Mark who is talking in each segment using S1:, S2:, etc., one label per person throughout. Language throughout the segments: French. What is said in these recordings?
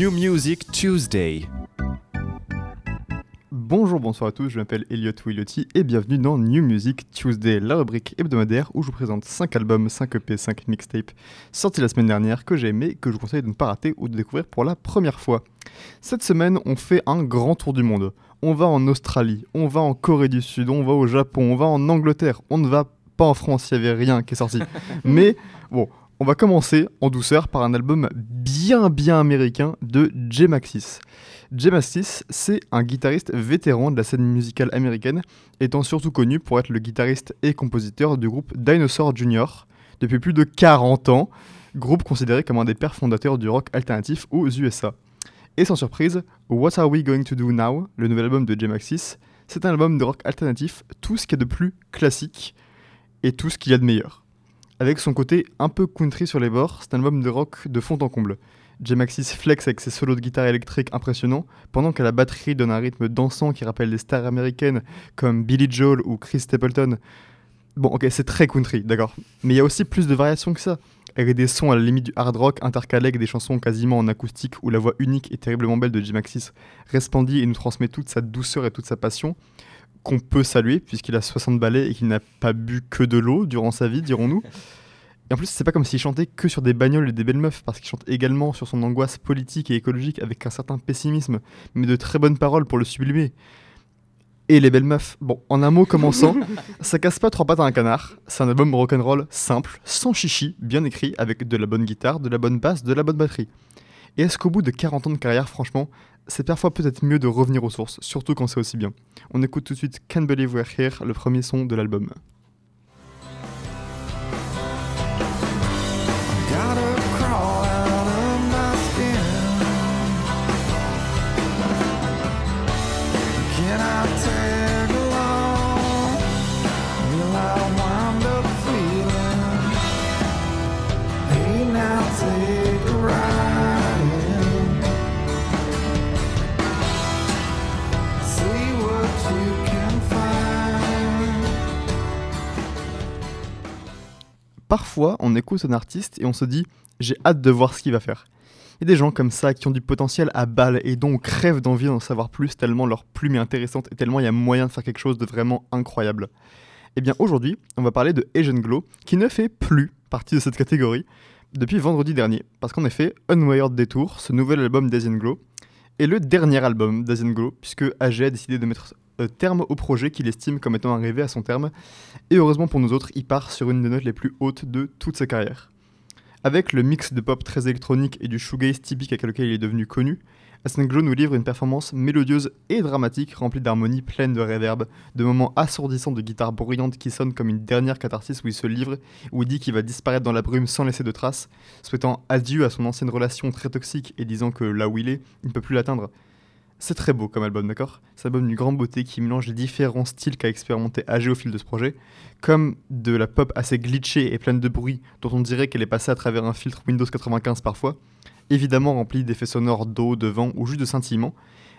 S1: New Music Tuesday.
S2: Bonjour, bonsoir à tous, je m'appelle Elliot Willotti et bienvenue dans New Music Tuesday, la rubrique hebdomadaire où je vous présente 5 albums, 5 EP, 5 mixtapes sortis la semaine dernière que j'ai aimé, que je vous conseille de ne pas rater ou de découvrir pour la première fois. Cette semaine, on fait un grand tour du monde. On va en Australie, on va en Corée du Sud, on va au Japon, on va en Angleterre, on ne va pas en France, il n'y avait rien qui est sorti. Mais bon, on va commencer en douceur par un album bien bien américain de J Maxis. J Maxis, c'est un guitariste vétéran de la scène musicale américaine, étant surtout connu pour être le guitariste et compositeur du groupe Dinosaur Jr. depuis plus de 40 ans, groupe considéré comme un des pères fondateurs du rock alternatif aux USA. Et sans surprise, What Are We Going to Do Now, le nouvel album de J Maxis, c'est un album de rock alternatif, tout ce qu'il y a de plus classique et tout ce qu'il y a de meilleur avec son côté un peu country sur les bords, c'est un album de rock de fond en comble. J Maxis flex avec ses solos de guitare électrique impressionnants, pendant que la batterie donne un rythme dansant qui rappelle des stars américaines comme Billy Joel ou Chris Stapleton. Bon, ok, c'est très country, d'accord. Mais il y a aussi plus de variations que ça, avec des sons à la limite du hard rock intercalés avec des chansons quasiment en acoustique où la voix unique et terriblement belle de J Maxis resplendit et nous transmet toute sa douceur et toute sa passion qu'on peut saluer puisqu'il a 60 ballets et qu'il n'a pas bu que de l'eau durant sa vie, dirons-nous. Et en plus, c'est pas comme s'il chantait que sur des bagnoles et des belles meufs, parce qu'il chante également sur son angoisse politique et écologique avec un certain pessimisme, mais de très bonnes paroles pour le sublimer. Et les belles meufs. Bon, en un mot commençant, ça casse pas trois pattes à un canard. C'est un album rock'n'roll simple, sans chichi, bien écrit, avec de la bonne guitare, de la bonne basse, de la bonne batterie. Et est-ce qu'au bout de 40 ans de carrière, franchement, c'est parfois peut-être mieux de revenir aux sources, surtout quand c'est aussi bien? On écoute tout de suite Can't Believe We're Here, le premier son de l'album. Parfois, on écoute un artiste et on se dit j'ai hâte de voir ce qu'il va faire. Il y a des gens comme ça qui ont du potentiel à balle et dont on crève d'envie d'en savoir plus tellement leur plume est intéressante et tellement il y a moyen de faire quelque chose de vraiment incroyable. Eh bien aujourd'hui, on va parler de Asian Glow qui ne fait plus partie de cette catégorie depuis vendredi dernier. Parce qu'en effet, Unwired Detour, ce nouvel album d'Asian Glow, est le dernier album d'Asian Glow puisque AG a décidé de mettre terme au projet qu'il estime comme étant arrivé à son terme, et heureusement pour nous autres, il part sur une des notes les plus hautes de toute sa carrière. Avec le mix de pop très électronique et du shoegaze typique avec lequel il est devenu connu, Glow nous livre une performance mélodieuse et dramatique remplie d'harmonies pleines de réverb, de moments assourdissants de guitare bruyante qui sonnent comme une dernière catharsis où il se livre, où il dit qu'il va disparaître dans la brume sans laisser de traces, souhaitant adieu à son ancienne relation très toxique et disant que là où il est, il ne peut plus l'atteindre. C'est très beau comme album, d'accord? C'est un album d'une grande beauté qui mélange les différents styles qu'a expérimenté AG au fil de ce projet, comme de la pop assez glitchée et pleine de bruit, dont on dirait qu'elle est passée à travers un filtre Windows 95 parfois, évidemment rempli d'effets sonores d'eau, de vent ou juste de scintillement,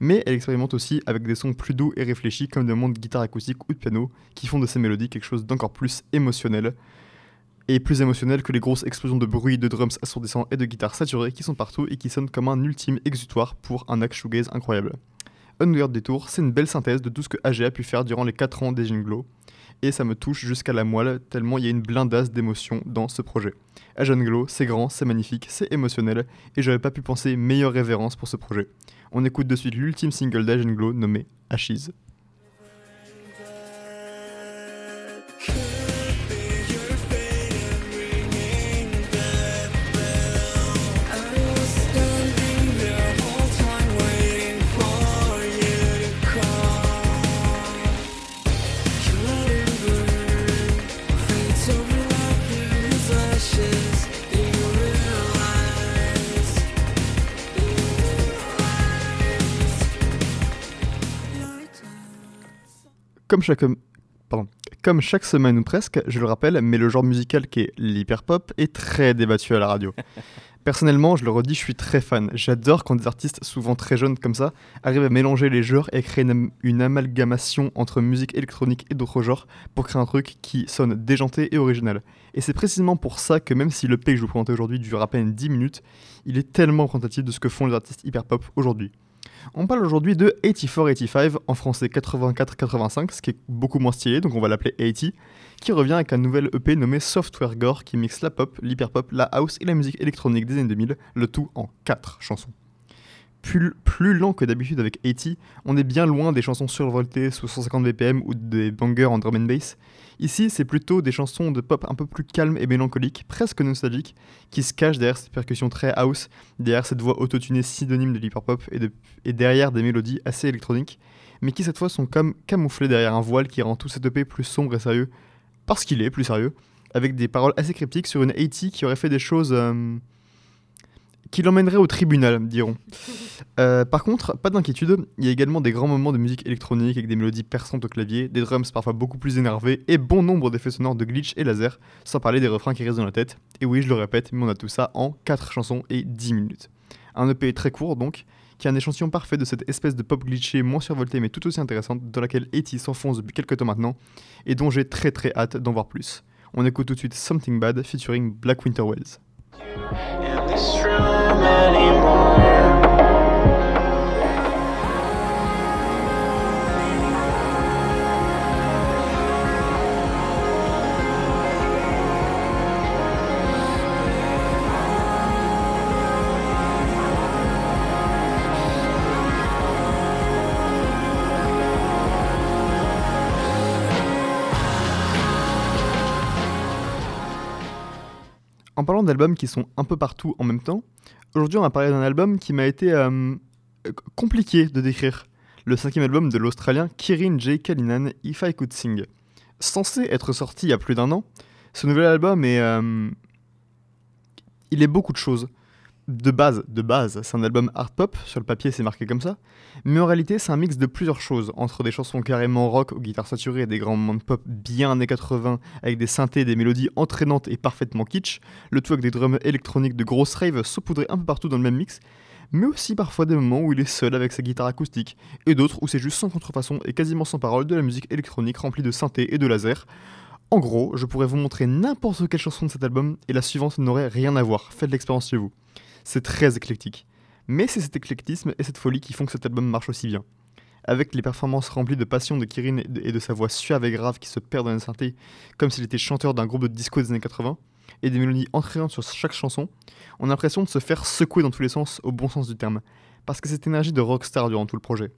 S2: mais elle expérimente aussi avec des sons plus doux et réfléchis comme des moments de guitare acoustique ou de piano qui font de ces mélodies quelque chose d'encore plus émotionnel, et plus émotionnel que les grosses explosions de bruit, de drums assourdissants et de guitares saturées qui sont partout et qui sonnent comme un ultime exutoire pour un act shoegaze incroyable. Unweird Detour, c'est une belle synthèse de tout ce que AG a pu faire durant les 4 ans des Glow, et ça me touche jusqu'à la moelle tellement il y a une blindasse d'émotions dans ce projet. Asian Glow, c'est grand, c'est magnifique, c'est émotionnel, et j'aurais pas pu penser meilleure révérence pour ce projet. On écoute de suite l'ultime single d'Asian Glow nommé Ashes. Comme chaque, Comme chaque semaine ou presque, je le rappelle, mais le genre musical qui est l'hyperpop est très débattu à la radio. Personnellement, je le redis, je suis très fan. J'adore quand des artistes, souvent très jeunes comme ça, arrivent à mélanger les genres et créer une, une amalgamation entre musique électronique et d'autres genres pour créer un truc qui sonne déjanté et original. Et c'est précisément pour ça que même si le P que je vous présente aujourd'hui dure à peine 10 minutes, il est tellement représentatif de ce que font les artistes hyper pop aujourd'hui. On parle aujourd'hui de 84-85, en français 84-85, ce qui est beaucoup moins stylé, donc on va l'appeler 80, qui revient avec un nouvel EP nommé Software Gore qui mixe la pop, l'hyperpop, la house et la musique électronique des années 2000, le tout en 4 chansons. Plus, lent que d'habitude avec 80, on est bien loin des chansons survoltées sous 150 BPM ou des bangers en drum and bass. Ici, c'est plutôt des chansons de pop un peu plus calmes et mélancoliques, presque nostalgiques, qui se cachent derrière ces percussions très house, derrière cette voix autotunée synonyme de l'hyperpop et, et derrière des mélodies assez électroniques, mais qui cette fois sont comme camouflées derrière un voile qui rend tout cet EP plus sombre et sérieux, parce qu'il est plus sérieux, avec des paroles assez cryptiques sur une 80 qui aurait fait des choses euh, qui l'emmèneraient au tribunal, diront. Euh, par contre, pas d'inquiétude, il y a également des grands moments de musique électronique avec des mélodies perçantes au clavier, des drums parfois beaucoup plus énervés et bon nombre d'effets sonores de glitch et laser, sans parler des refrains qui restent dans la tête. Et oui, je le répète, mais on a tout ça en 4 chansons et 10 minutes. Un EP très court donc, qui est un échantillon parfait de cette espèce de pop glitchée moins survoltée mais tout aussi intéressante dans laquelle Eti s'enfonce depuis quelques temps maintenant et dont j'ai très très hâte d'en voir plus. On écoute tout de suite Something Bad featuring Black Winter Wells.
S3: melody
S2: more. Parlant d'albums qui sont un peu partout en même temps, aujourd'hui on va parler d'un album qui m'a été euh, euh, compliqué de décrire. Le cinquième album de l'Australien Kirin J. Kalinan, If I Could Sing. Censé être sorti il y a plus d'un an, ce nouvel album est... euh, il est beaucoup de choses. De base, de base, c'est un album art pop, sur le papier c'est marqué comme ça, mais en réalité c'est un mix de plusieurs choses, entre des chansons carrément rock aux guitares saturées et des grands moments pop bien années 80 avec des synthés et des mélodies entraînantes et parfaitement kitsch, le tout avec des drums électroniques de grosse rave saupoudrés un peu partout dans le même mix, mais aussi parfois des moments où il est seul avec sa guitare acoustique, et d'autres où c'est juste sans contrefaçon et quasiment sans parole de la musique électronique remplie de synthés et de lasers. En gros, je pourrais vous montrer n'importe quelle chanson de cet album et la suivante n'aurait rien à voir, faites l'expérience chez vous. C'est très éclectique. Mais c'est cet éclectisme et cette folie qui font que cet album marche aussi bien. Avec les performances remplies de passion de Kirin et de, sa voix suave et grave qui se perd dans les synthés, comme s'il était chanteur d'un groupe de disco des années 80, et des mélodies entraînantes sur chaque chanson, on a l'impression de se faire secouer dans tous les sens, au bon sens du terme, parce que cette énergie de rockstar durant tout le projet.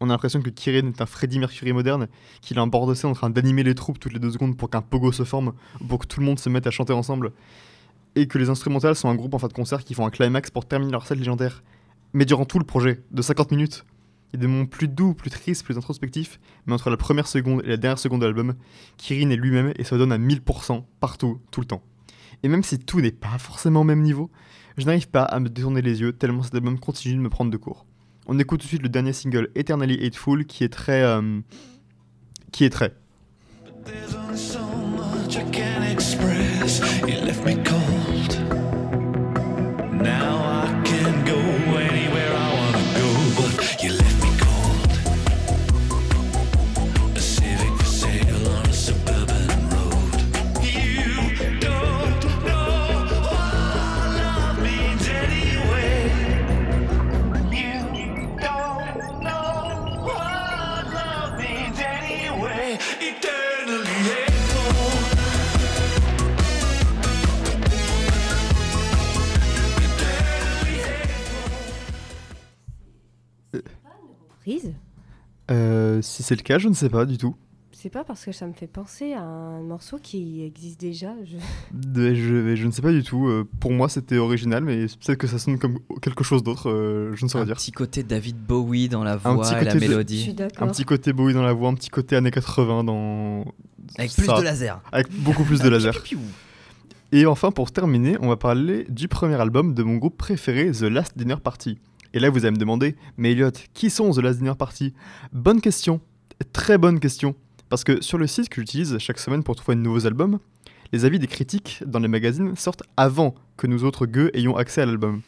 S2: On a l'impression que Kirin est un Freddie Mercury moderne, qu'il est en bord de scène en train d'animer les troupes toutes les deux secondes pour qu'un pogo se forme, ou pour que tout le monde se mette à chanter ensemble, et que les instrumentales sont un groupe en fin de concert qui font un climax pour terminer leur set légendaire. Mais durant tout le projet, de 50 minutes, il y a des moments plus doux, plus tristes, plus introspectifs, mais entre la première seconde et la dernière seconde de l'album, Kirin est lui-même et se donne à 1000% partout, tout le temps. Et même si tout n'est pas forcément au même niveau, je n'arrive pas à me détourner les yeux tellement cet album continue de me prendre de court. On écoute tout de suite le dernier single Eternally Hateful qui est très... euh, qui est très...
S3: I can express. You left me cold. Now
S2: Euh, si c'est le cas, je ne sais pas du tout.
S4: C'est pas parce que ça me fait penser à un morceau qui existe déjà. Je...
S2: De- Je, je ne sais pas du tout. euh, pour moi, c'était original, mais peut-être que ça sonne comme quelque chose d'autre. euh, je ne saurais
S5: un
S2: dire.
S5: petit côté David Bowie dans la voix
S2: petit
S5: et la
S2: côté de-
S4: je
S5: mélodie.
S2: Un petit côté Bowie dans la voix, un petit côté années 80 dans.
S5: Avec plus de laser.
S2: Avec beaucoup plus de laser. Et enfin, pour terminer, on va parler du premier album de mon groupe préféré, The Last Dinner Party. Et là, vous allez me demander, mais Elliot, qui sont The Last Dinner Party? Bonne question, très bonne question. Parce que sur le site que j'utilise chaque semaine pour trouver de nouveaux albums, les avis des critiques dans les magazines sortent avant que nous autres gueux ayons accès à l'album.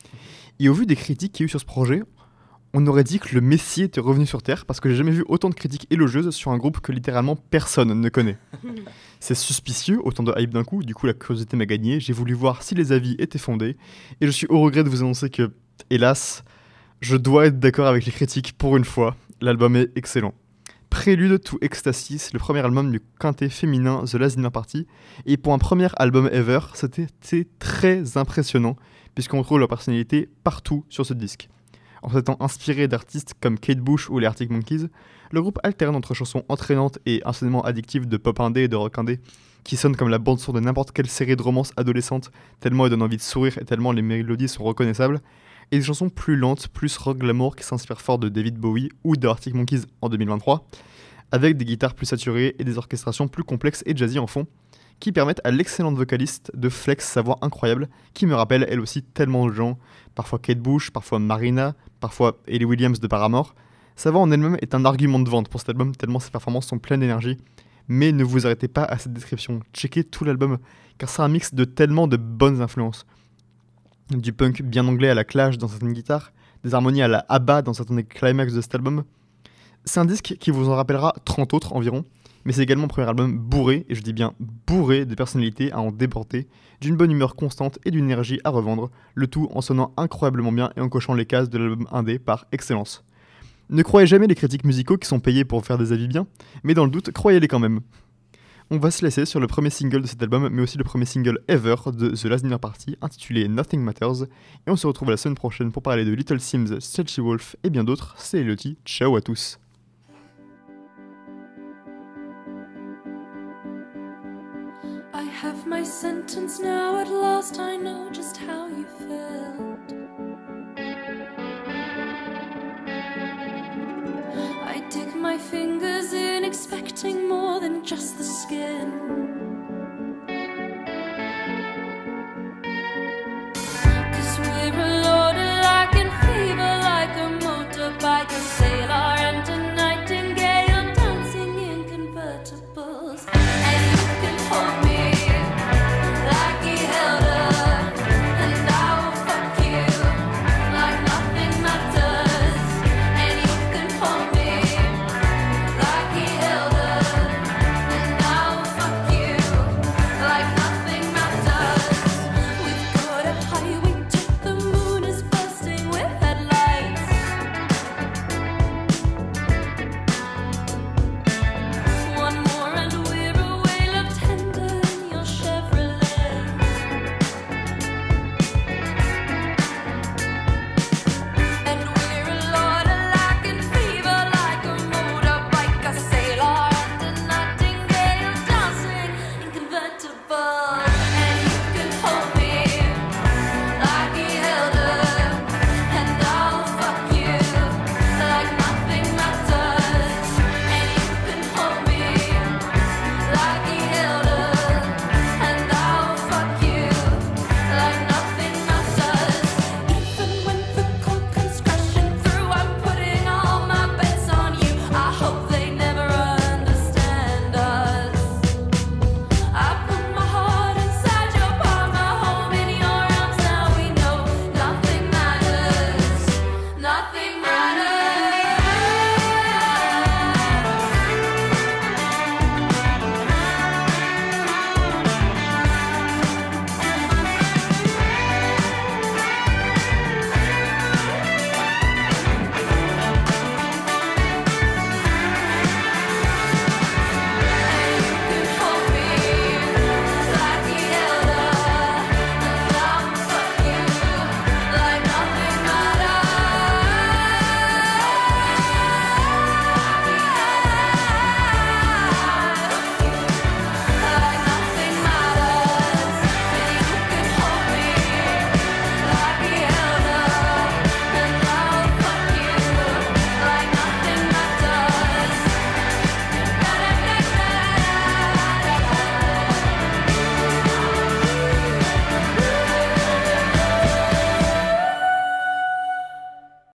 S2: Et au vu des critiques qu'il y a eu sur ce projet, on aurait dit que le Messie était revenu sur Terre parce que j'ai jamais vu autant de critiques élogieuses sur un groupe que littéralement personne ne connaît. C'est suspicieux, autant de hype d'un coup, du coup la curiosité m'a gagné, j'ai voulu voir si les avis étaient fondés, et je suis au regret de vous annoncer que, hélas, je dois être d'accord avec les critiques pour une fois, l'album est excellent. Prélude to Ecstasy, c'est le premier album du quintet féminin The Last Dinner Party, et pour un premier album ever, c'était très impressionnant, puisqu'on retrouve leur personnalité partout sur ce disque. En s'étant inspiré d'artistes comme Kate Bush ou les Arctic Monkeys, le groupe alterne entre chansons entraînantes et enseignements addictifs de pop indé et de rock indé, qui sonnent comme la bande son de n'importe quelle série de romances adolescentes, tellement elles donnent envie de sourire et tellement les mélodies sont reconnaissables, et des chansons plus lentes, plus rock glamour qui s'inspirent fort de David Bowie ou de Arctic Monkeys en 2023, avec des guitares plus saturées et des orchestrations plus complexes et jazzy en fond, qui permettent à l'excellente vocaliste de flex sa voix incroyable, qui me rappelle elle aussi tellement de gens, parfois Kate Bush, parfois Marina, parfois Ellie Williams de Paramore. Sa voix en elle-même est un argument de vente pour cet album, tellement ses performances sont pleines d'énergie. Mais ne vous arrêtez pas à cette description, checkez tout l'album, car c'est un mix de tellement de bonnes influences. Du punk bien anglais à la Clash dans certaines guitares, des harmonies à la ABBA dans certains des climax de cet album. C'est un disque qui vous en rappellera 30 autres environ, mais c'est également un premier album bourré, et je dis bien bourré de personnalités à en déporter, d'une bonne humeur constante et d'une énergie à revendre, le tout en sonnant incroyablement bien et en cochant les cases de l'album indé par excellence. Ne croyez jamais les critiques musicaux qui sont payés pour faire des avis bien, mais dans le doute, croyez-les quand même. On va se laisser sur le premier single de cet album, mais aussi le premier single ever de The Last Dinner Party, intitulé Nothing Matters, et on se retrouve la semaine prochaine pour parler de Little Sims, Stretchy Wolf et bien d'autres. C'est Elodie, ciao à tous.
S6: Expecting more than just the skin.